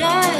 night.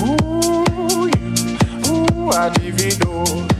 ooh, you, ooh,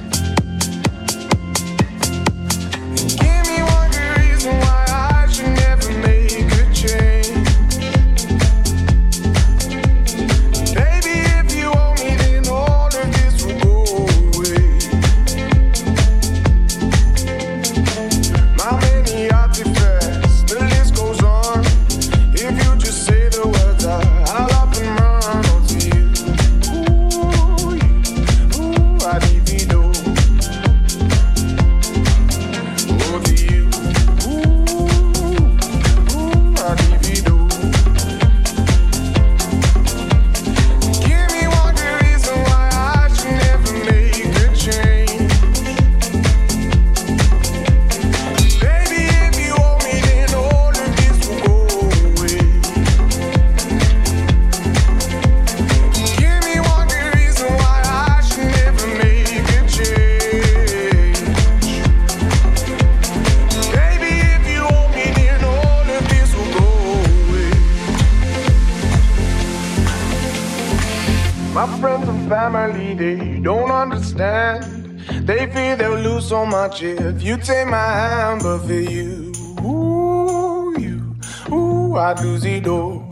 much if you take my hand, but for you, ooh, you, ooh, I'd lose it all.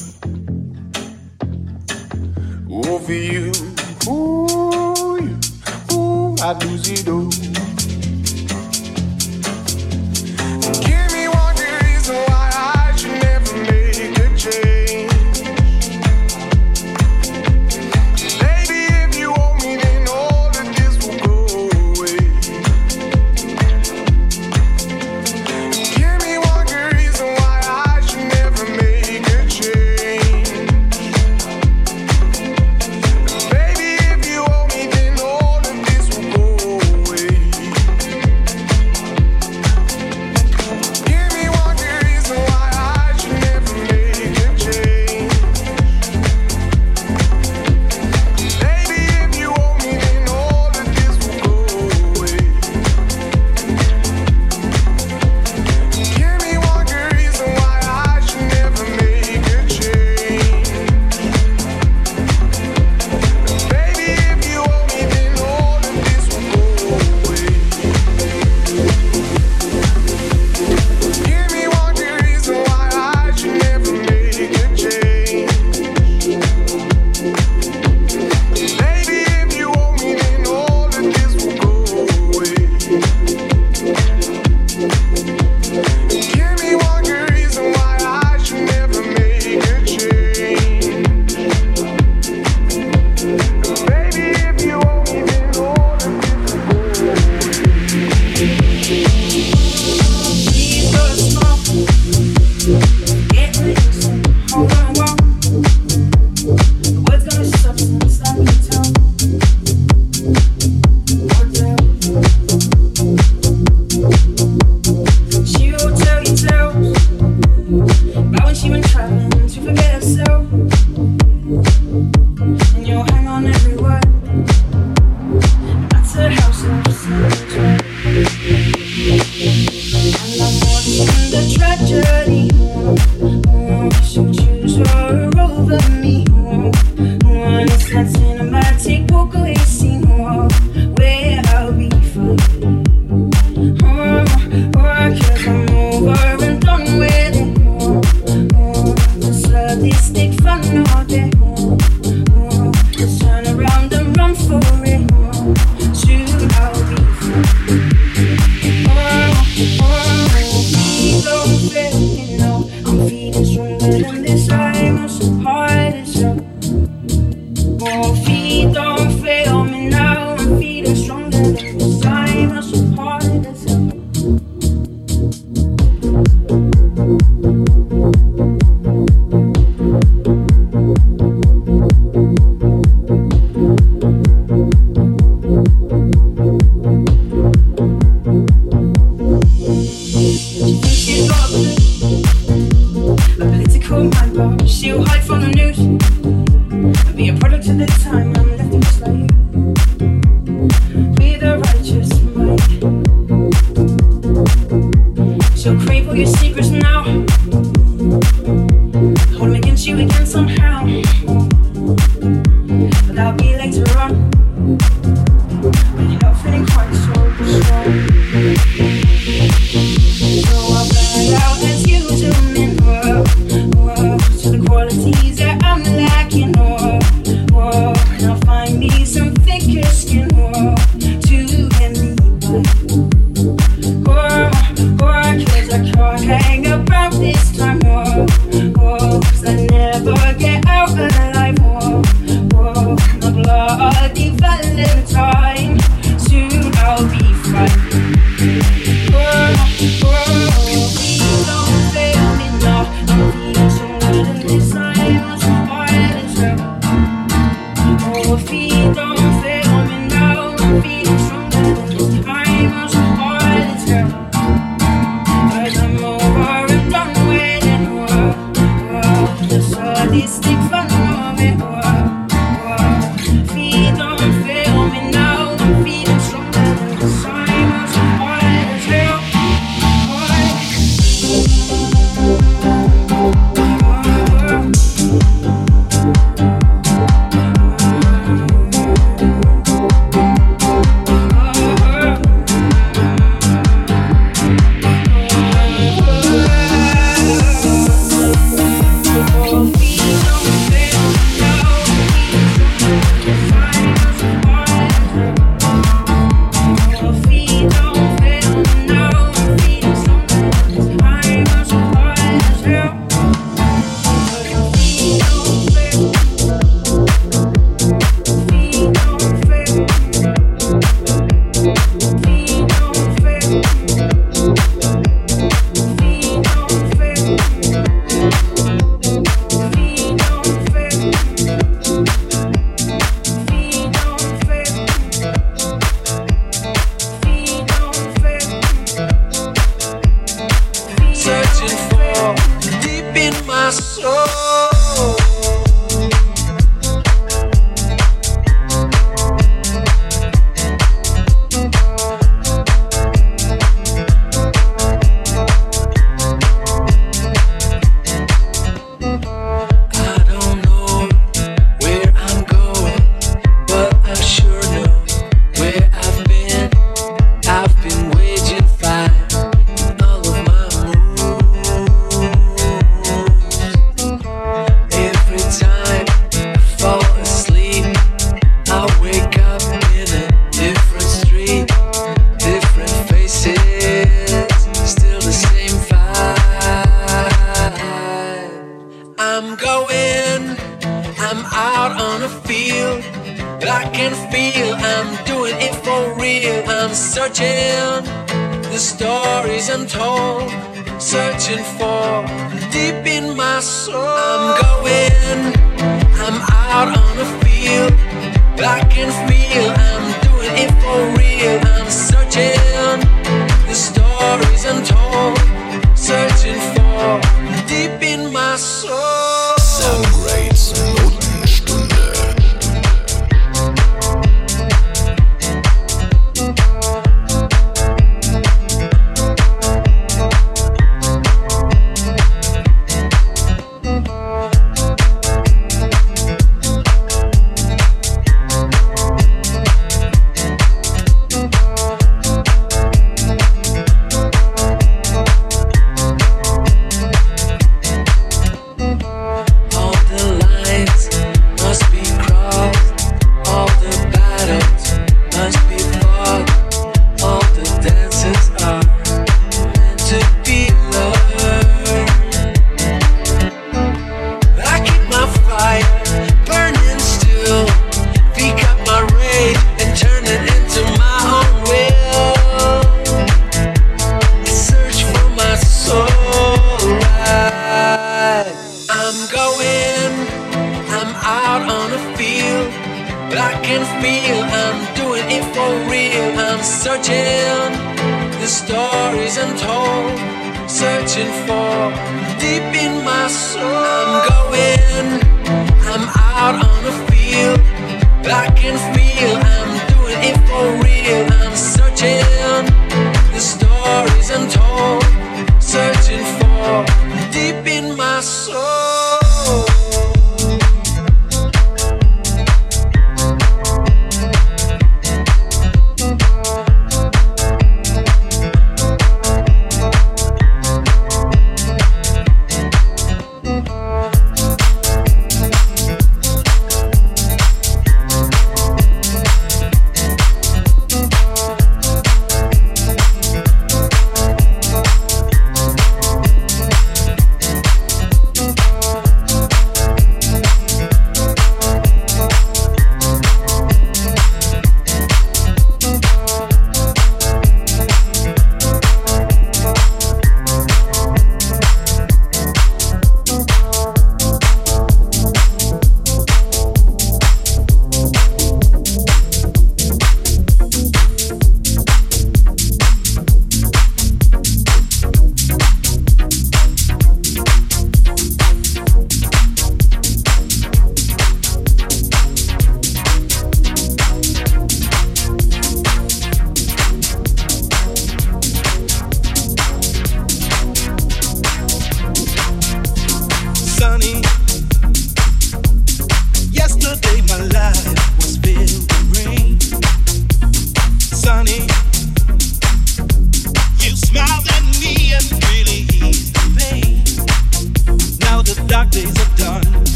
Ooh, for you, ooh, you, ooh, I'd lose it all.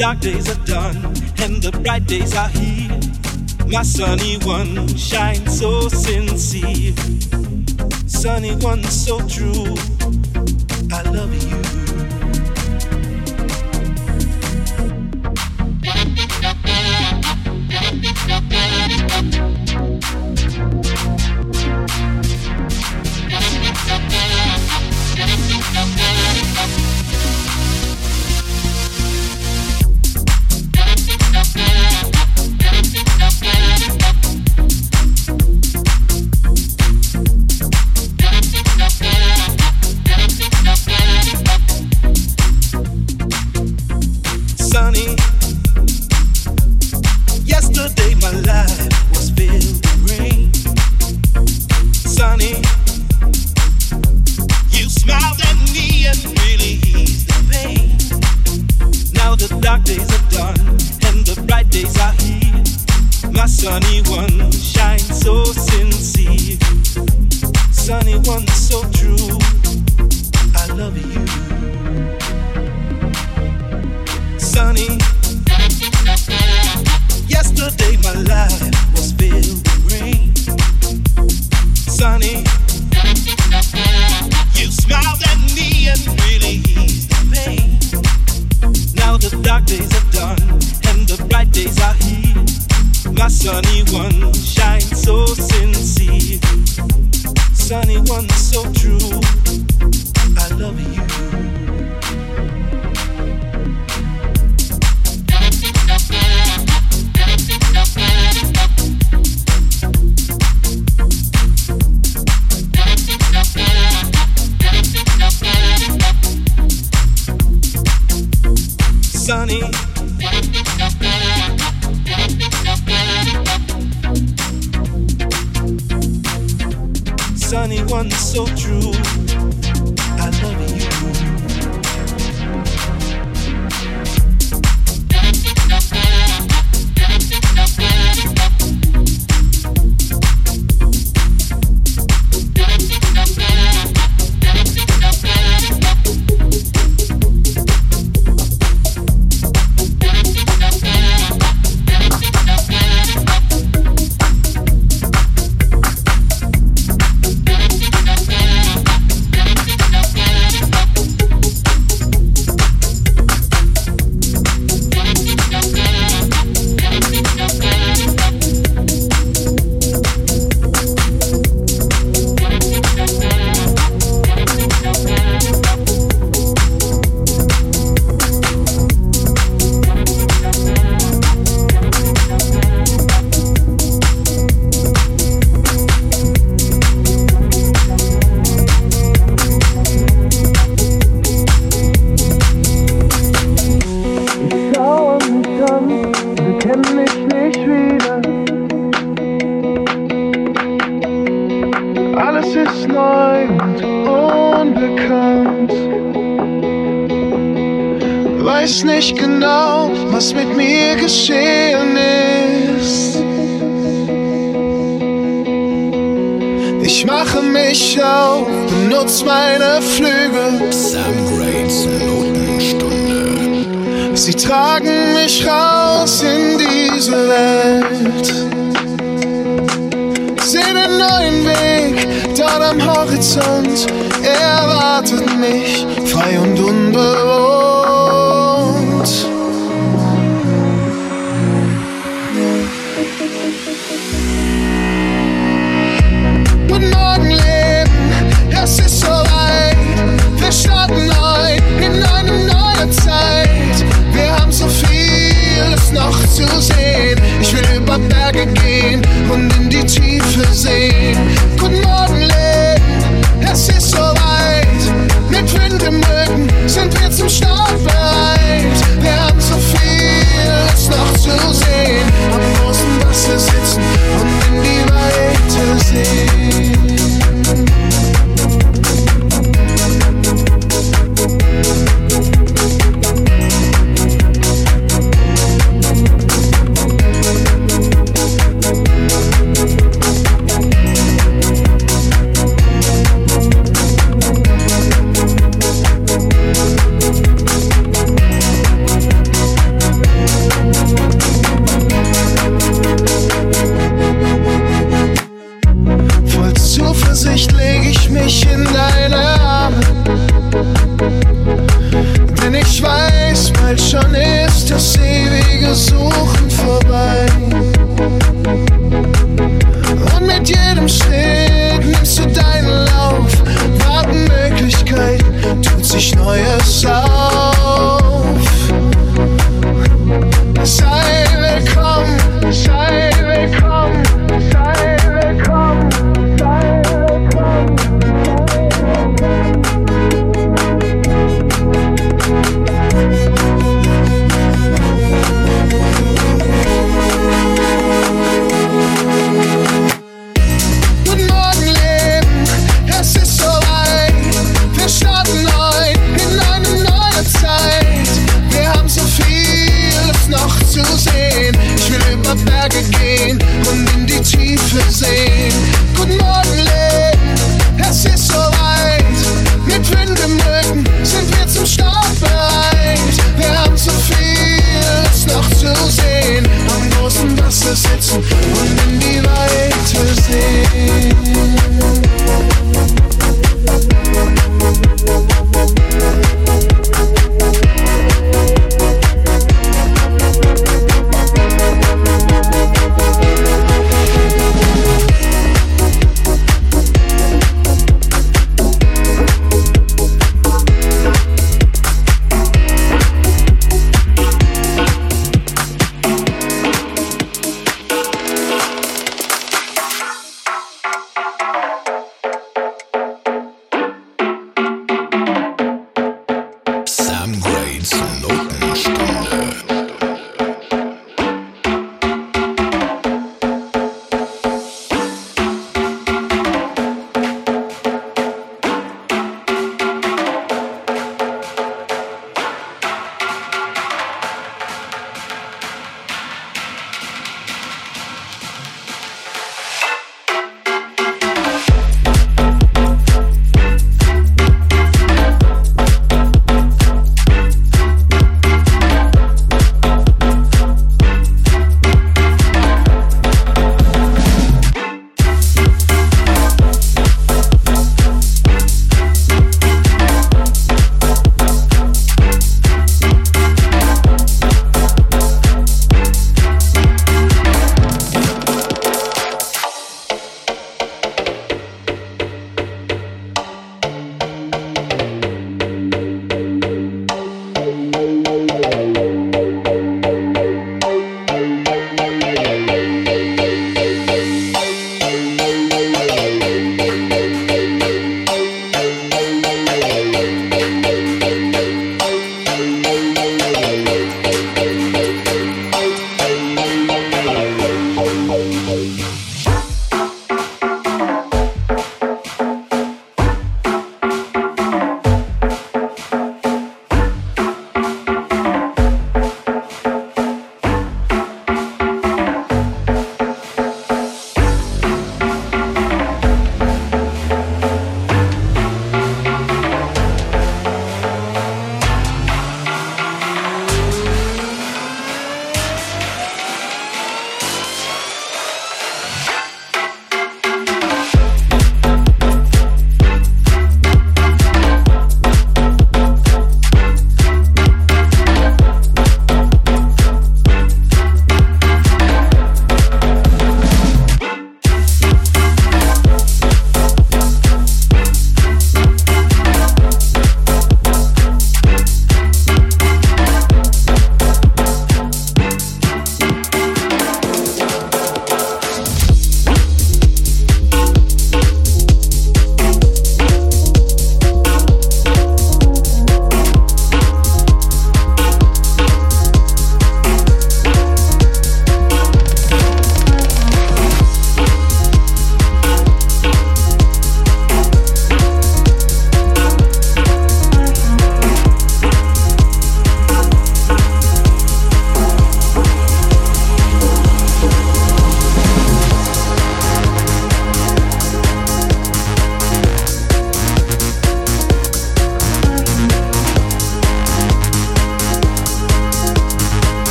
dark days are done and the bright days are here. My sunny one shines so sincere, sunny one so true. I love you. sunny one shine so sincere. Sunny one so true. I love you. Weiß nicht genau, was mit mir geschehen ist. Ich mache mich auf, benutze meine Flügel. Sam Grades Notenstunde. Sie tragen mich raus in diese Welt. Seh den neuen Stern am Horizont erwartet mich, frei und unbewohnt. Guten Morgen, Leben, es ist soweit. Wir starten neu in eine neue Zeit. Wir haben so vieles noch zu sehen. Ich will über Berge gehen und in die Tiefe sehen. Guten Morgen. und im Rücken sind wir zum Startbereit. Wir haben so viel, ist noch zu sehen. Am großen Wasser sitzen und in die Weite sehen.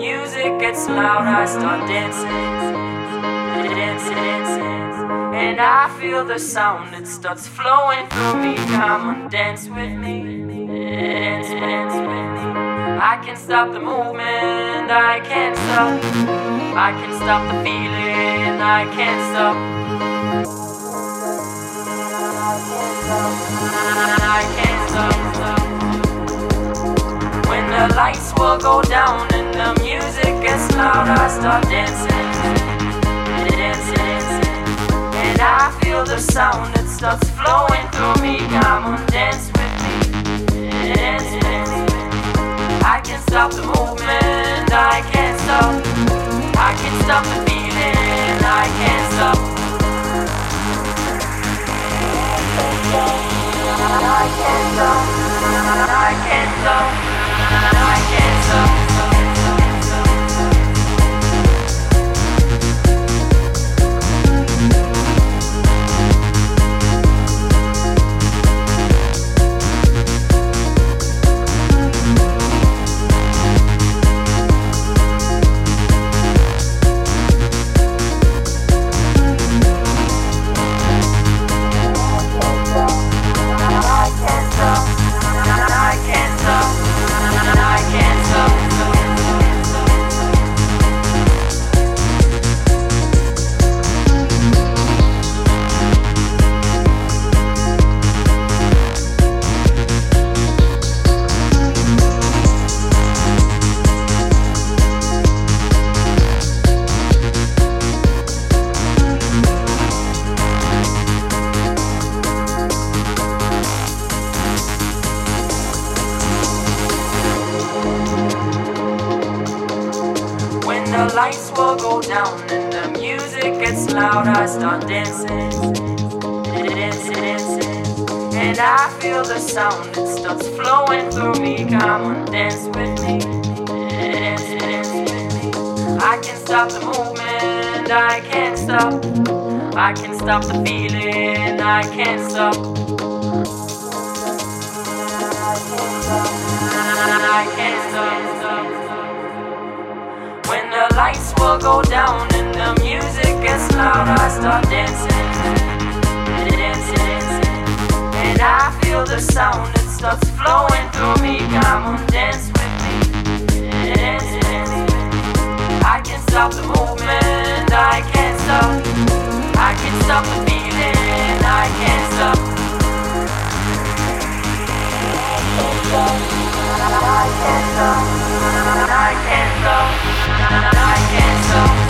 Music gets loud, I start dancing, dancing, dancing. And I feel the sound, it starts flowing through me. Come on, dance with me, dance, dance with me. I can't stop the movement, I can't stop. I can't stop the feeling, I can't stop. I can't stop. When the lights will go down and the music gets loud, I start dancing, dancing. And I feel the sound, that starts flowing through me. Come on, dance with me, dance, dance. I can't stop the movement, I can't stop. I can't stop the feeling, I can't stop. I can't stop. I can't stop. I can't stop. Sound, flowing through me. Come on, dance with me, dance, dance with me. I can't stop the movement, I can't stop. I can't stop the feeling, I can't stop. I can't stop. When the lights will go down and the music gets loud, I start dancing, dancing, dancing. And I feel the sound, starts flowing through me. Come on, dance with me, dance, with me. I can't stop the movement, I can't stop. I can't stop the feeling. I can't stop. I can't stop. I can't stop. I can't stop.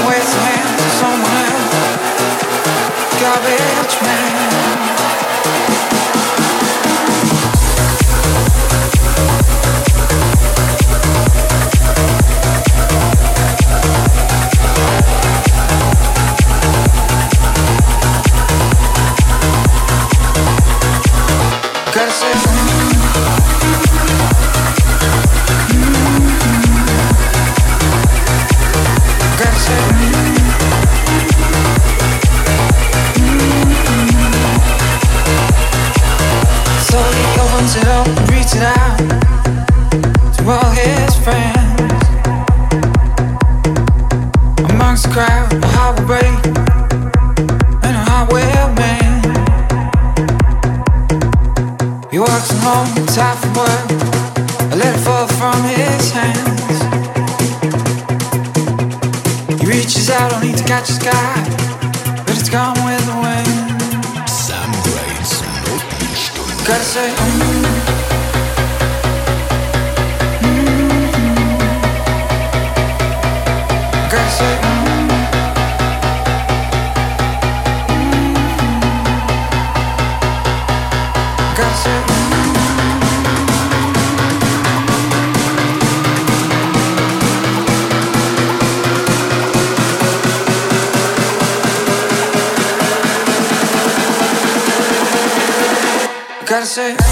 Gotta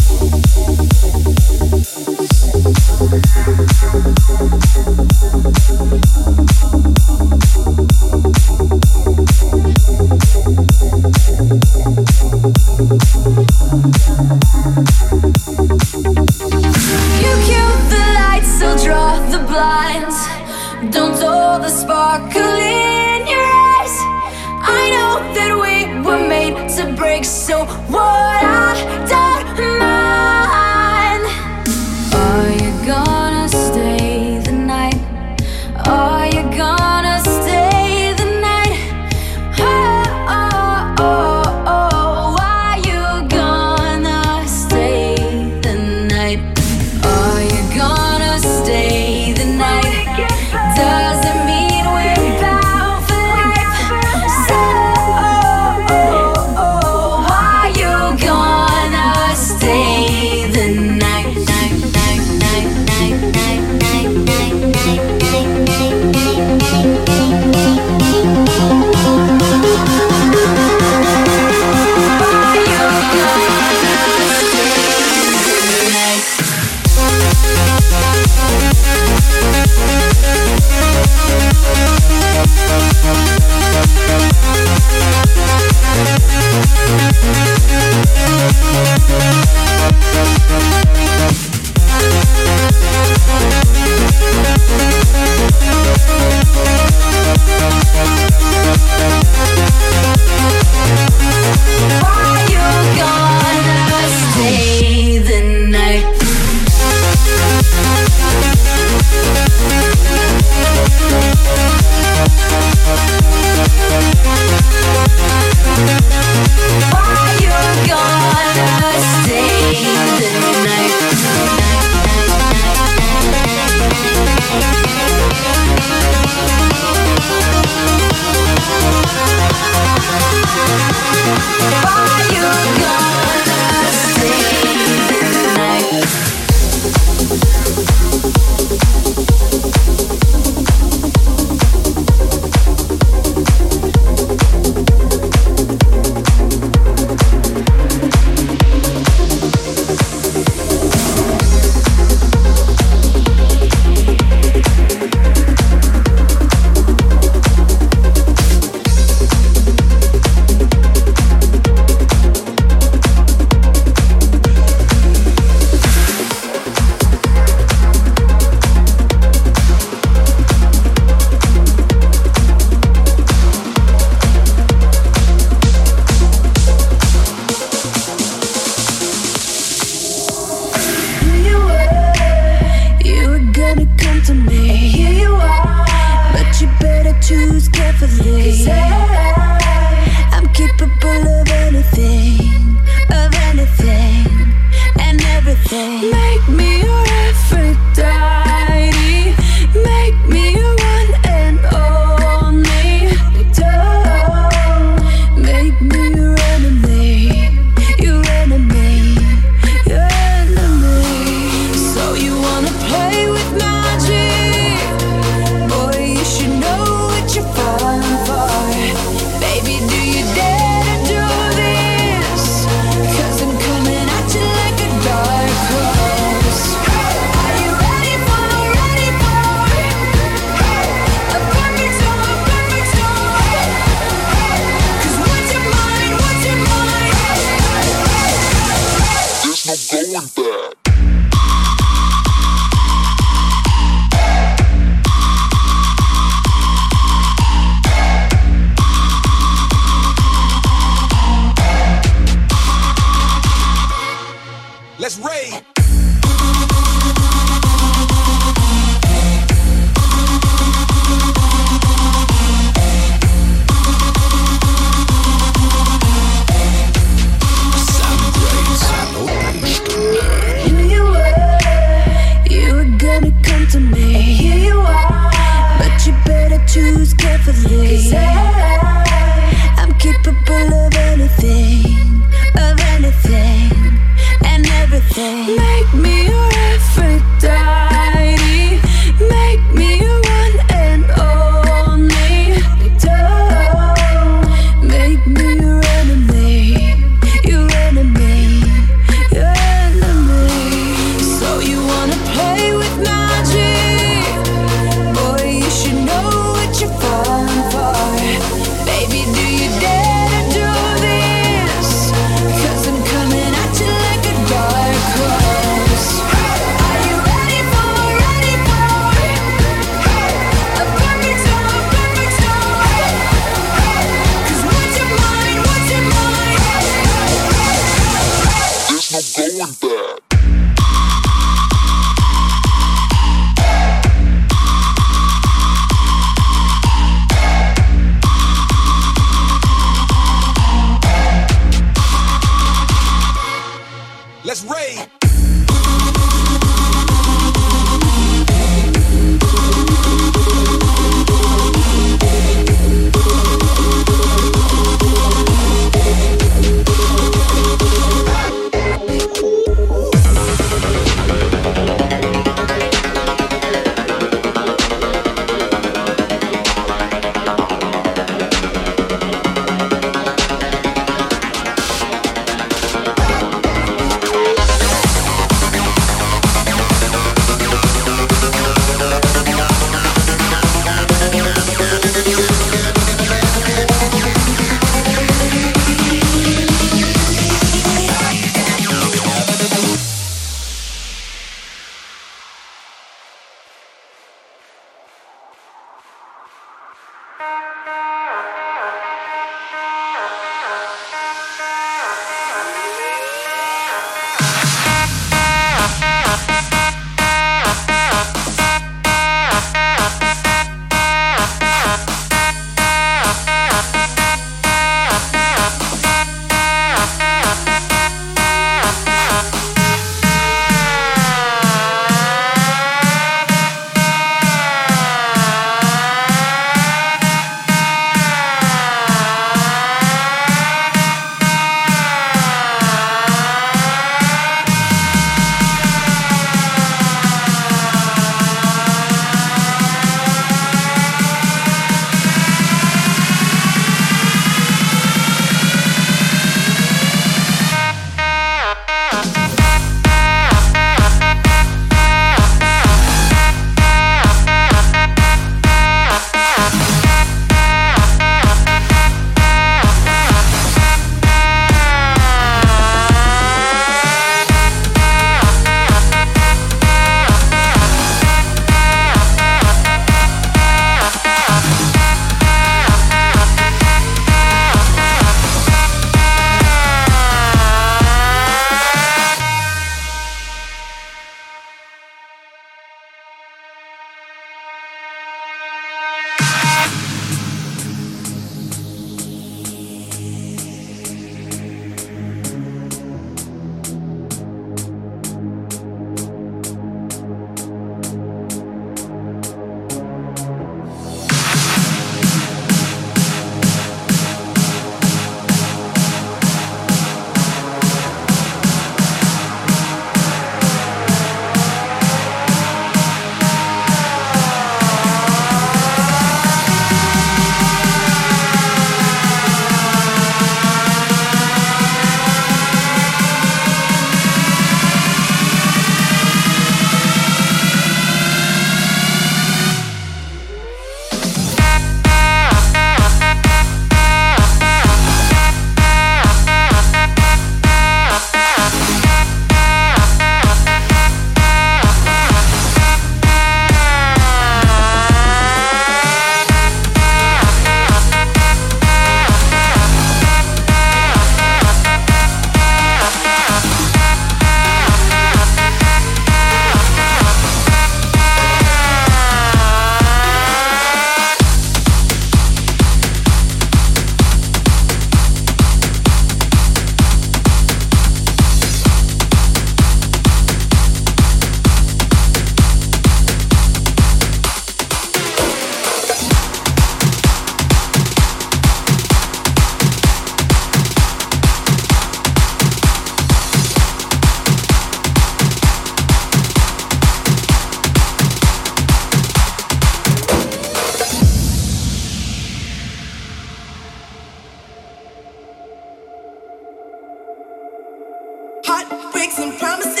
so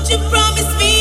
Won't you promise me?